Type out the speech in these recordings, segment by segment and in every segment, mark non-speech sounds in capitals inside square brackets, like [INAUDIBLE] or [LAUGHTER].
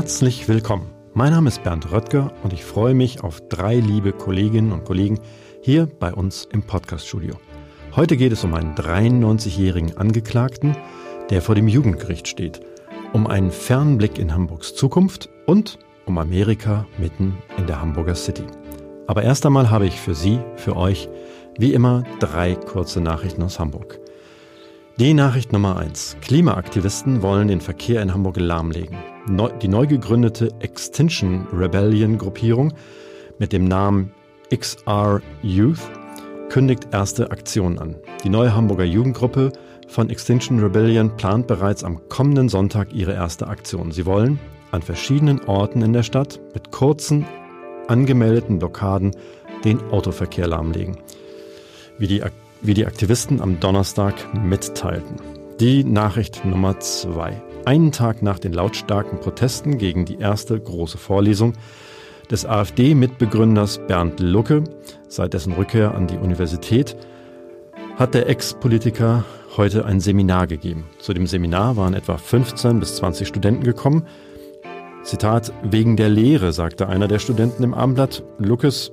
Herzlich willkommen. Mein Name ist Bernd Röttger und ich freue mich auf drei liebe Kolleginnen und Kollegen hier bei uns im Podcaststudio. Heute geht es um einen 93-jährigen Angeklagten, der vor dem Jugendgericht steht, um einen fernen Blick in Hamburgs Zukunft und um Amerika mitten in der Hamburger City. Aber erst einmal habe ich für Sie, für euch, wie immer drei kurze Nachrichten aus Hamburg. Die Nachricht Nummer eins: Klimaaktivisten wollen den Verkehr in Hamburg lahmlegen. Die neu gegründete Extinction Rebellion Gruppierung mit dem Namen XR Youth kündigt erste Aktionen an. Die neue Hamburger Jugendgruppe von Extinction Rebellion plant bereits am kommenden Sonntag ihre erste Aktion. Sie wollen an verschiedenen Orten in der Stadt mit kurzen, angemeldeten Blockaden den Autoverkehr lahmlegen. Wie die, wie die Aktivisten am Donnerstag mitteilten. Die Nachricht Nummer zwei. Einen Tag nach den lautstarken Protesten gegen die erste große Vorlesung des AfD-Mitbegründers Bernd Lucke seit dessen Rückkehr an die Universität hat der Ex-Politiker heute ein Seminar gegeben. Zu dem Seminar waren etwa 15 bis 20 Studenten gekommen. Zitat, wegen der Lehre, sagte einer der Studenten im Abendblatt, Luckes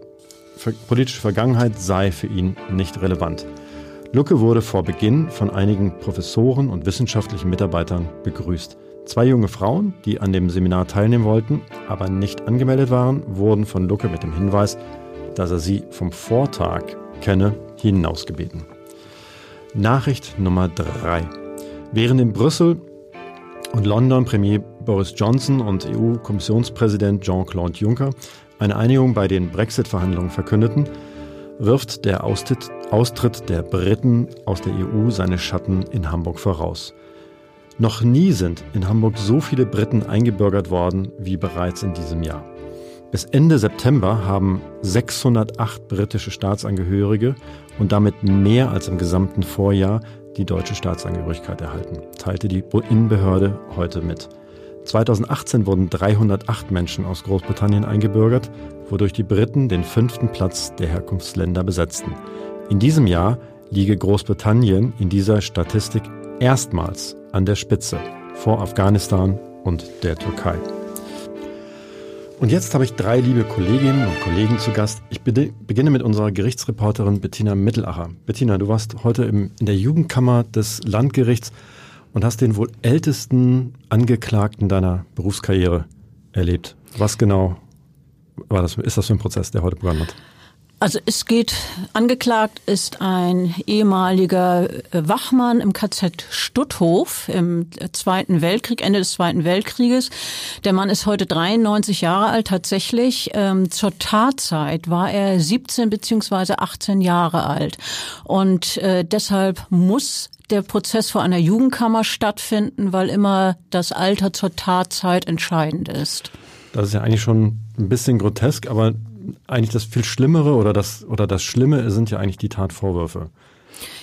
politische Vergangenheit sei für ihn nicht relevant. Lucke wurde vor Beginn von einigen Professoren und wissenschaftlichen Mitarbeitern begrüßt. Zwei junge Frauen, die an dem Seminar teilnehmen wollten, aber nicht angemeldet waren, wurden von Lucke mit dem Hinweis, dass er sie vom Vortag kenne, hinausgebeten. Nachricht Nummer 3. Während in Brüssel und London Premier Boris Johnson und EU-Kommissionspräsident Jean-Claude Juncker eine Einigung bei den Brexit-Verhandlungen verkündeten, wirft der Austritt, Austritt der Briten aus der EU seine Schatten in Hamburg voraus. Noch nie sind in Hamburg so viele Briten eingebürgert worden wie bereits in diesem Jahr. Bis Ende September haben 608 britische Staatsangehörige und damit mehr als im gesamten Vorjahr die deutsche Staatsangehörigkeit erhalten, teilte die Innenbehörde heute mit. 2018 wurden 308 Menschen aus Großbritannien eingebürgert, wodurch die Briten den fünften Platz der Herkunftsländer besetzten. In diesem Jahr liege Großbritannien in dieser Statistik erstmals an der Spitze vor Afghanistan und der Türkei. Und jetzt habe ich drei liebe Kolleginnen und Kollegen zu Gast. Ich beginne mit unserer Gerichtsreporterin Bettina Mittelacher. Bettina, du warst heute im, in der Jugendkammer des Landgerichts und hast den wohl ältesten Angeklagten deiner Berufskarriere erlebt. Was genau war das, ist das für ein Prozess, der heute begonnen hat? Also es geht, angeklagt ist ein ehemaliger äh, Wachmann im KZ Stutthof im Zweiten Weltkrieg, Ende des Zweiten Weltkrieges. Der Mann ist heute 93 Jahre alt tatsächlich. Ähm, zur Tatzeit war er 17 beziehungsweise 18 Jahre alt. Und äh, deshalb muss der Prozess vor einer Jugendkammer stattfinden, weil immer das Alter zur Tatzeit entscheidend ist. Das ist ja eigentlich schon ein bisschen grotesk, aber eigentlich das viel Schlimmere oder das, oder das Schlimme sind ja eigentlich die Tatvorwürfe.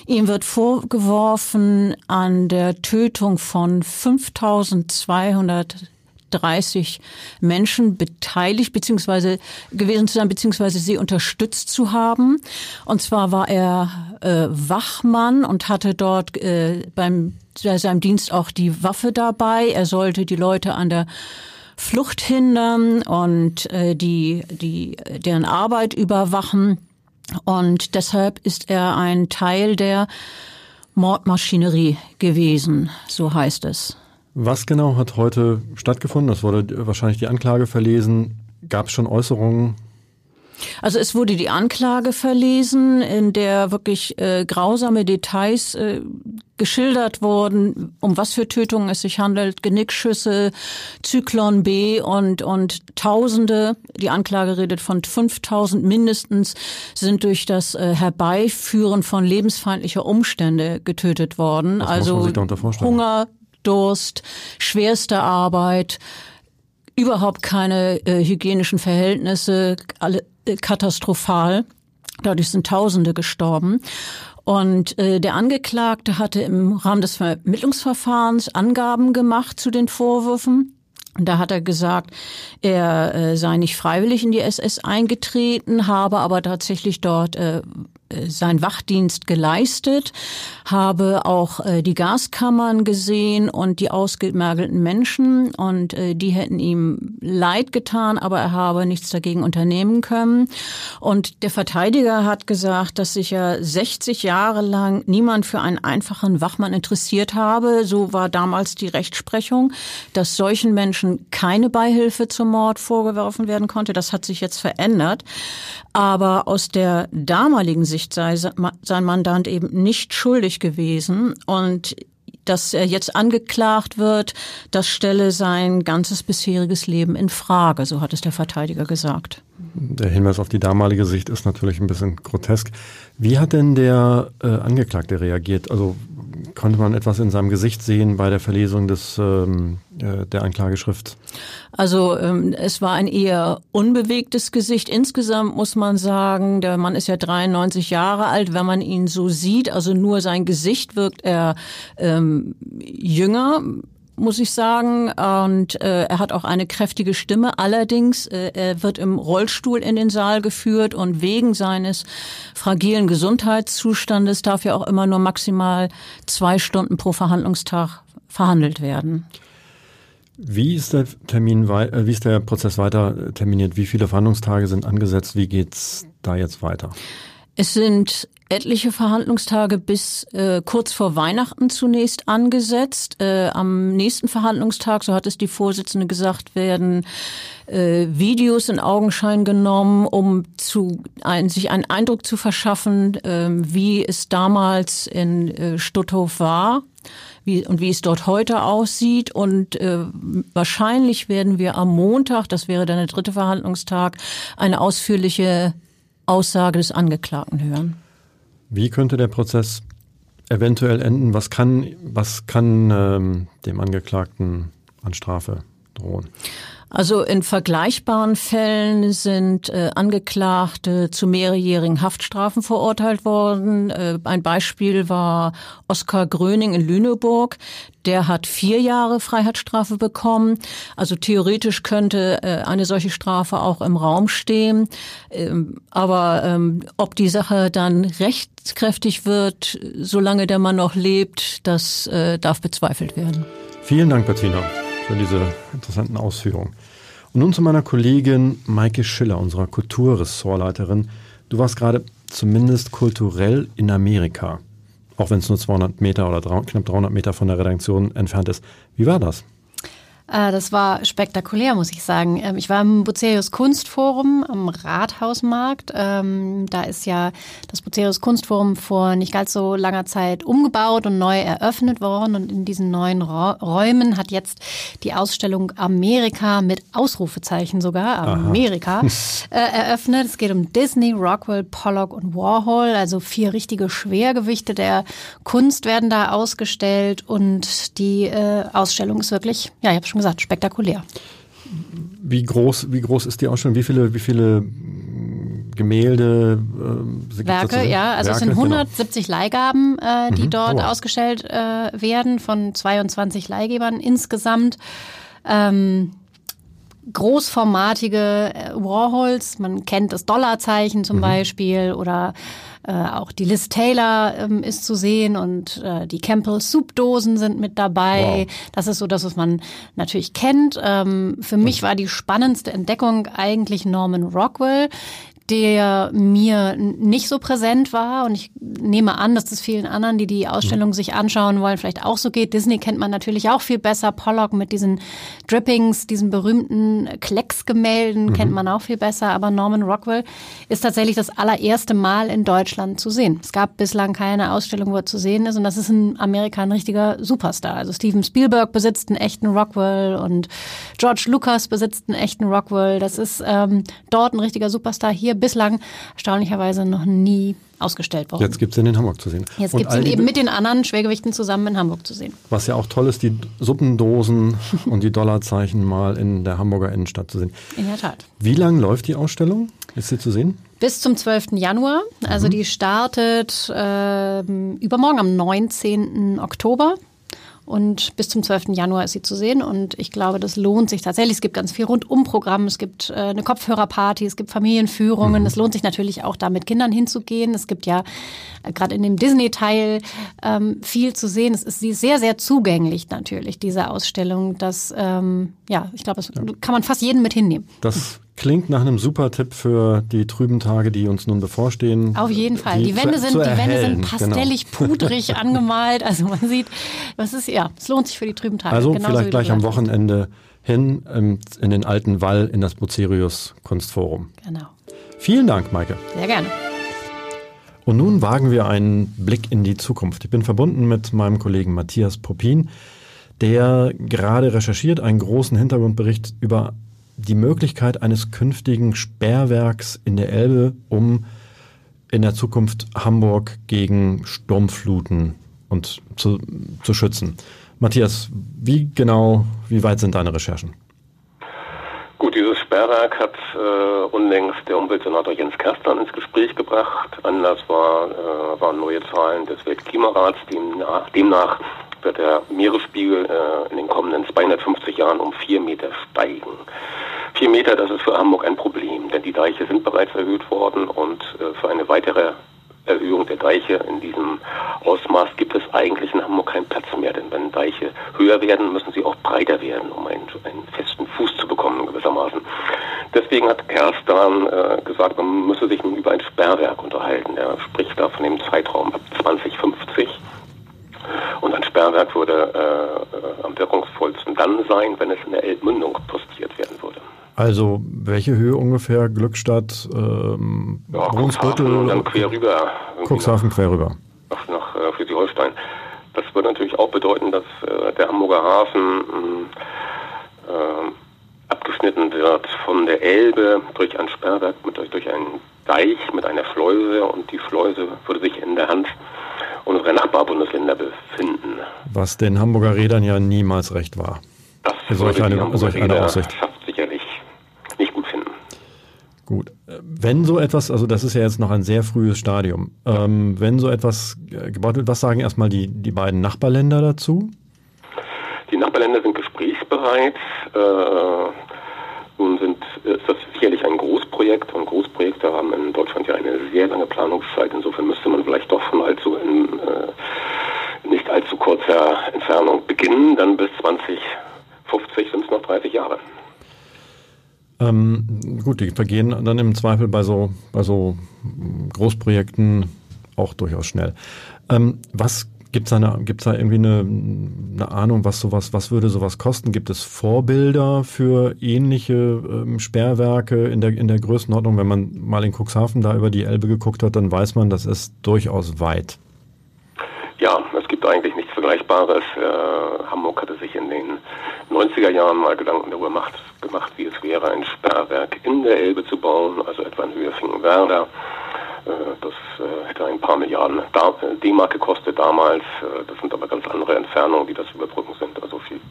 Ihm wird vorgeworfen, an der Tötung von 5230 Menschen beteiligt bzw. gewesen zu sein bzw. sie unterstützt zu haben. Und zwar war er äh, Wachmann und hatte dort äh, beim bei seinem Dienst auch die Waffe dabei. Er sollte die Leute an der Flucht hindern und äh, die, die, deren Arbeit überwachen. Und deshalb ist er ein Teil der Mordmaschinerie gewesen, so heißt es. Was genau hat heute stattgefunden? Das wurde wahrscheinlich die Anklage verlesen. Gab es schon Äußerungen also es wurde die Anklage verlesen, in der wirklich äh, grausame Details äh, geschildert worden, um was für Tötungen es sich handelt. Genickschüsse, Zyklon B und, und Tausende. Die Anklage redet von 5000 mindestens sind durch das äh, Herbeiführen von lebensfeindlicher Umstände getötet worden. Was also Hunger, Durst, schwerste Arbeit, überhaupt keine äh, hygienischen Verhältnisse, alle äh, katastrophal. Dadurch sind Tausende gestorben. Und äh, der Angeklagte hatte im Rahmen des Vermittlungsverfahrens Angaben gemacht zu den Vorwürfen. Und da hat er gesagt, er äh, sei nicht freiwillig in die SS eingetreten, habe aber tatsächlich dort äh, sein Wachdienst geleistet, habe auch äh, die Gaskammern gesehen und die ausgemergelten Menschen und äh, die hätten ihm leid getan, aber er habe nichts dagegen unternehmen können. Und der Verteidiger hat gesagt, dass sich ja 60 Jahre lang niemand für einen einfachen Wachmann interessiert habe. So war damals die Rechtsprechung, dass solchen Menschen keine Beihilfe zum Mord vorgeworfen werden konnte. Das hat sich jetzt verändert. Aber aus der damaligen Sicht sei sein Mandant eben nicht schuldig gewesen und dass er jetzt angeklagt wird, das stelle sein ganzes bisheriges Leben in Frage, so hat es der Verteidiger gesagt. Der Hinweis auf die damalige Sicht ist natürlich ein bisschen grotesk. Wie hat denn der äh, Angeklagte reagiert? Also konnte man etwas in seinem Gesicht sehen bei der Verlesung des, ähm, äh, der Anklageschrift? Also ähm, es war ein eher unbewegtes Gesicht. Insgesamt muss man sagen, der Mann ist ja 93 Jahre alt. Wenn man ihn so sieht, also nur sein Gesicht wirkt er ähm, jünger muss ich sagen. Und äh, er hat auch eine kräftige Stimme. Allerdings, äh, er wird im Rollstuhl in den Saal geführt und wegen seines fragilen Gesundheitszustandes darf ja auch immer nur maximal zwei Stunden pro Verhandlungstag verhandelt werden. Wie ist der Termin, äh, wie ist der Prozess weiter terminiert? Wie viele Verhandlungstage sind angesetzt? Wie geht's da jetzt weiter? Es sind etliche Verhandlungstage bis äh, kurz vor Weihnachten zunächst angesetzt. Äh, am nächsten Verhandlungstag, so hat es die Vorsitzende gesagt, werden äh, Videos in Augenschein genommen, um zu ein, sich einen Eindruck zu verschaffen, äh, wie es damals in äh, Stutthof war. Wie, und wie es dort heute aussieht. Und äh, wahrscheinlich werden wir am Montag, das wäre dann der dritte Verhandlungstag, eine ausführliche Aussage des Angeklagten hören. Wie könnte der Prozess eventuell enden? Was kann, was kann ähm, dem Angeklagten an Strafe drohen? Also in vergleichbaren Fällen sind äh, Angeklagte zu mehrjährigen Haftstrafen verurteilt worden. Äh, ein Beispiel war Oskar Gröning in Lüneburg. Der hat vier Jahre Freiheitsstrafe bekommen. Also theoretisch könnte äh, eine solche Strafe auch im Raum stehen. Ähm, aber ähm, ob die Sache dann rechtskräftig wird, solange der Mann noch lebt, das äh, darf bezweifelt werden. Vielen Dank, Bettina, für diese interessanten Ausführungen. Und nun zu meiner Kollegin Maike Schiller, unserer Kulturressortleiterin. Du warst gerade zumindest kulturell in Amerika auch wenn es nur 200 Meter oder knapp 300 Meter von der Redaktion entfernt ist. Wie war das? Äh, das war spektakulär, muss ich sagen. Ähm, ich war im Bucerius Kunstforum am Rathausmarkt. Ähm, da ist ja das Bucerius Kunstforum vor nicht ganz so langer Zeit umgebaut und neu eröffnet worden. Und in diesen neuen Räumen hat jetzt die Ausstellung Amerika mit Ausrufezeichen sogar, Amerika, [LAUGHS] äh, eröffnet. Es geht um Disney, Rockwell, Pollock und Warhol. Also vier richtige Schwergewichte der Kunst werden da ausgestellt. Und die äh, Ausstellung ist wirklich, ja, ich habe schon gesagt, spektakulär. Wie groß, wie groß ist die Ausstellung? Wie viele, wie viele Gemälde, äh, Werke, ja, also Werke, es sind 170 genau. Leihgaben, äh, die mhm. dort Aua. ausgestellt äh, werden von 22 Leihgebern insgesamt. Ähm, großformatige äh, Warhols, man kennt das Dollarzeichen zum mhm. Beispiel oder äh, auch die Liz Taylor ähm, ist zu sehen und äh, die Campbell Soup-Dosen sind mit dabei. Wow. Das ist so das, was man natürlich kennt. Ähm, für mich war die spannendste Entdeckung eigentlich Norman Rockwell. Der mir nicht so präsent war. Und ich nehme an, dass das vielen anderen, die die Ausstellung mhm. sich anschauen wollen, vielleicht auch so geht. Disney kennt man natürlich auch viel besser. Pollock mit diesen Drippings, diesen berühmten Klecksgemälden mhm. kennt man auch viel besser. Aber Norman Rockwell ist tatsächlich das allererste Mal in Deutschland zu sehen. Es gab bislang keine Ausstellung, wo er zu sehen ist. Und das ist in Amerika ein richtiger Superstar. Also Steven Spielberg besitzt einen echten Rockwell und George Lucas besitzt einen echten Rockwell. Das ist ähm, dort ein richtiger Superstar. Hier hier bislang erstaunlicherweise noch nie ausgestellt worden. Jetzt gibt es ihn in Hamburg zu sehen. Jetzt gibt es ihn eben mit den anderen Schwergewichten zusammen in Hamburg zu sehen. Was ja auch toll ist, die Suppendosen [LAUGHS] und die Dollarzeichen mal in der Hamburger Innenstadt zu sehen. In der Tat. Wie lange läuft die Ausstellung? Ist sie zu sehen? Bis zum 12. Januar. Also mhm. die startet äh, übermorgen am 19. Oktober. Und bis zum 12. Januar ist sie zu sehen. Und ich glaube, das lohnt sich tatsächlich. Es gibt ganz viel Rundumprogramm. Es gibt äh, eine Kopfhörerparty, es gibt Familienführungen. Mhm. Es lohnt sich natürlich auch, da mit Kindern hinzugehen. Es gibt ja äh, gerade in dem Disney-Teil ähm, viel zu sehen. Es ist sie sehr, sehr zugänglich natürlich, diese Ausstellung. Das, ähm, ja, ich glaube, das ja. kann man fast jeden mit hinnehmen. Das Klingt nach einem super Tipp für die trüben Tage, die uns nun bevorstehen. Auf jeden Fall. Die, die Wände, sind, die Wände sind genau. pastellig, genau. pudrig [LAUGHS] angemalt. Also man sieht, was ist, ja, es lohnt sich für die trüben Tage. Also Genauso vielleicht gleich am Wochenende hin ähm, in den alten Wall in das Bucerius Kunstforum. Genau. Vielen Dank, Maike. Sehr gerne. Und nun wagen wir einen Blick in die Zukunft. Ich bin verbunden mit meinem Kollegen Matthias Popin, der gerade recherchiert einen großen Hintergrundbericht über die Möglichkeit eines künftigen Sperrwerks in der Elbe, um in der Zukunft Hamburg gegen Sturmfluten und zu, zu schützen. Matthias, wie genau, wie weit sind deine Recherchen? Gut, dieses Sperrwerk hat äh, unlängst der Umweltsenator Jens Kerstern ins Gespräch gebracht. Anlass war, äh, waren neue Zahlen des Weltklimarats. Demnach, demnach wird der Meeresspiegel äh, in den kommenden 250 Jahren um vier Meter steigen. Vier Meter, das ist für Hamburg ein Problem, denn die Deiche sind bereits erhöht worden und äh, für eine weitere Erhöhung der Deiche in diesem Ausmaß gibt es eigentlich in Hamburg keinen Platz mehr. Denn wenn Deiche höher werden, müssen sie auch breiter werden, um einen, einen festen Fuß zu bekommen gewissermaßen. Deswegen hat Kerstan äh, gesagt, man müsse sich über ein Sperrwerk unterhalten. Er spricht da von dem Zeitraum ab 2050. Und ein Sperrwerk würde äh, äh, am wirkungsvollsten dann sein, wenn es in der Elbmündung postiert würde. Also welche Höhe ungefähr? Glückstadt, ähm, ja, Brunsbüttel? Dann quer rüber. Cuxhaven quer rüber. Nach, nach äh. Das würde natürlich auch bedeuten, dass äh, der Hamburger Hafen äh, abgeschnitten wird von der Elbe durch ein Sperrwerk, mit, durch, durch einen Deich mit einer Schleuse und die Schleuse würde sich in der Hand unserer Nachbarbundesländer befinden. Was den Hamburger Rädern ja niemals recht war. Das solch eine, solch eine Aussicht. Gut. Wenn so etwas, also das ist ja jetzt noch ein sehr frühes Stadium, ähm, wenn so etwas gebaut wird, was sagen erstmal die, die beiden Nachbarländer dazu? Die Nachbarländer sind gesprächsbereit. Äh, nun sind, ist das sicherlich ein Großprojekt und Großprojekte haben in Deutschland ja eine sehr lange Planungszeit. Insofern müsste man vielleicht doch von allzu in, äh, nicht allzu kurzer Entfernung beginnen. Dann bis 2050 sind es noch 30 Jahre. Ähm, gut, die vergehen dann im Zweifel bei so, bei so Großprojekten auch durchaus schnell. Ähm, was Gibt es da, gibt's da irgendwie eine, eine Ahnung, was sowas, was würde sowas kosten? Gibt es Vorbilder für ähnliche ähm, Sperrwerke in der, in der Größenordnung? Wenn man mal in Cuxhaven da über die Elbe geguckt hat, dann weiß man, das ist durchaus weit. Ja, es gibt eigentlich nichts Vergleichbares. Äh, Hamburg hatte sich in den 90er Jahren mal Gedanken darüber gemacht, gemacht, wie es wäre, ein Sperrwerk in der Elbe zu bauen, also etwa in Höhe Finkenwerder. Äh, das äh, hätte ein paar Milliarden D-Mark gekostet damals. Äh, das sind aber ganz andere Entfernungen, die das überbrücken sind, also viel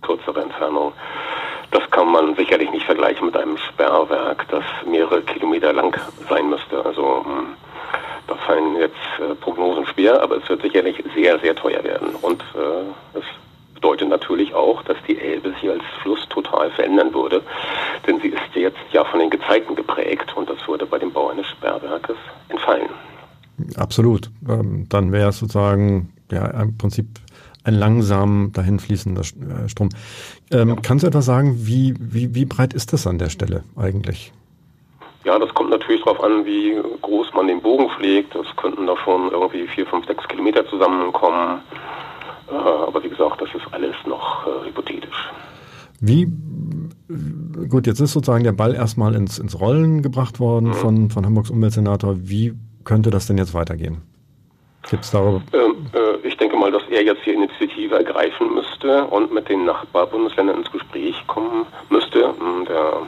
kürzere Entfernungen. Das kann man sicherlich nicht vergleichen mit einem Sperrwerk, das mehrere Kilometer lang sein müsste. Also hm, da fallen jetzt Prognosen schwer, aber es wird sicherlich sehr, sehr teuer werden. Und es bedeutet natürlich auch, dass die Elbe sich als Fluss total verändern würde, denn sie ist jetzt ja von den Gezeiten geprägt und das würde bei dem Bau eines Sperrwerkes entfallen. Absolut. Ähm, dann wäre es sozusagen ja im Prinzip ein langsam dahin fließender äh, Strom. Ähm, ja. Kannst du etwas sagen, wie, wie, wie breit ist das an der Stelle eigentlich? Ja, das kommt natürlich darauf an, wie groß man den Bogen pflegt. Es könnten da schon irgendwie vier, fünf, sechs Kilometer zusammenkommen. Äh, aber wie gesagt, das ist alles noch äh, hypothetisch. Wie, gut, jetzt ist sozusagen der Ball erstmal ins, ins Rollen gebracht worden mhm. von, von Hamburgs Umweltsenator. Wie könnte das denn jetzt weitergehen? Gibt es darüber? Ähm, äh, ich denke mal, dass er jetzt die Initiative ergreifen müsste und mit den Nachbarbundesländern ins Gespräch kommen müsste. Der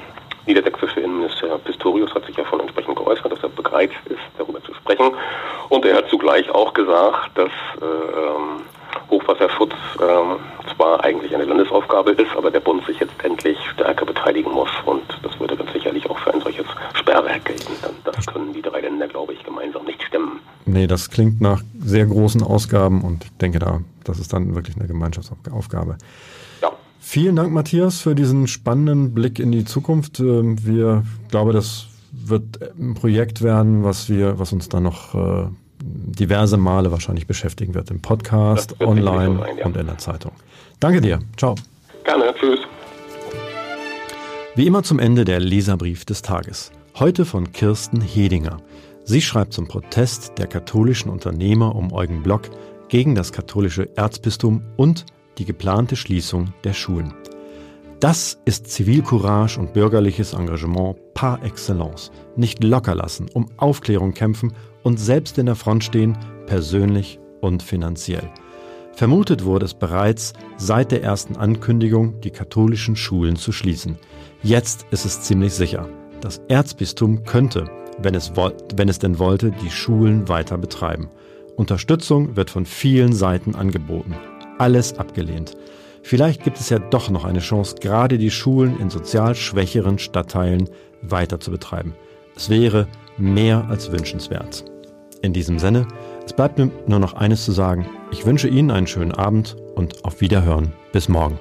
niedersächsische Innenminister Pistorius hat sich ja schon entsprechend geäußert, dass er bereit ist, darüber zu sprechen. Und er hat zugleich auch gesagt, dass äh, Hochwasserschutz äh, zwar eigentlich eine Landesaufgabe ist, aber der Bund sich jetzt endlich stärker beteiligen muss. Und das würde ganz sicherlich auch für ein solches Sperrwerk gelten. Das können die drei Länder, glaube ich, gemeinsam nicht stemmen. Nee, das klingt nach sehr großen Ausgaben und ich denke da, das ist dann wirklich eine Gemeinschaftsaufgabe. Vielen Dank, Matthias, für diesen spannenden Blick in die Zukunft. Ähm, wir glaube, das wird ein Projekt werden, was wir, was uns dann noch äh, diverse Male wahrscheinlich beschäftigen wird im Podcast, online sein, ja. und in der Zeitung. Danke dir. Ciao. Gerne. Tschüss. Wie immer zum Ende der Leserbrief des Tages. Heute von Kirsten Hedinger. Sie schreibt zum Protest der katholischen Unternehmer um Eugen Block gegen das katholische Erzbistum und die geplante Schließung der Schulen. Das ist Zivilcourage und bürgerliches Engagement par excellence. Nicht locker lassen, um Aufklärung kämpfen und selbst in der Front stehen, persönlich und finanziell. Vermutet wurde es bereits seit der ersten Ankündigung, die katholischen Schulen zu schließen. Jetzt ist es ziemlich sicher. Das Erzbistum könnte, wenn es, wenn es denn wollte, die Schulen weiter betreiben. Unterstützung wird von vielen Seiten angeboten alles abgelehnt. Vielleicht gibt es ja doch noch eine Chance, gerade die Schulen in sozial schwächeren Stadtteilen weiter zu betreiben. Es wäre mehr als wünschenswert. In diesem Sinne, es bleibt mir nur noch eines zu sagen. Ich wünsche Ihnen einen schönen Abend und auf Wiederhören. Bis morgen.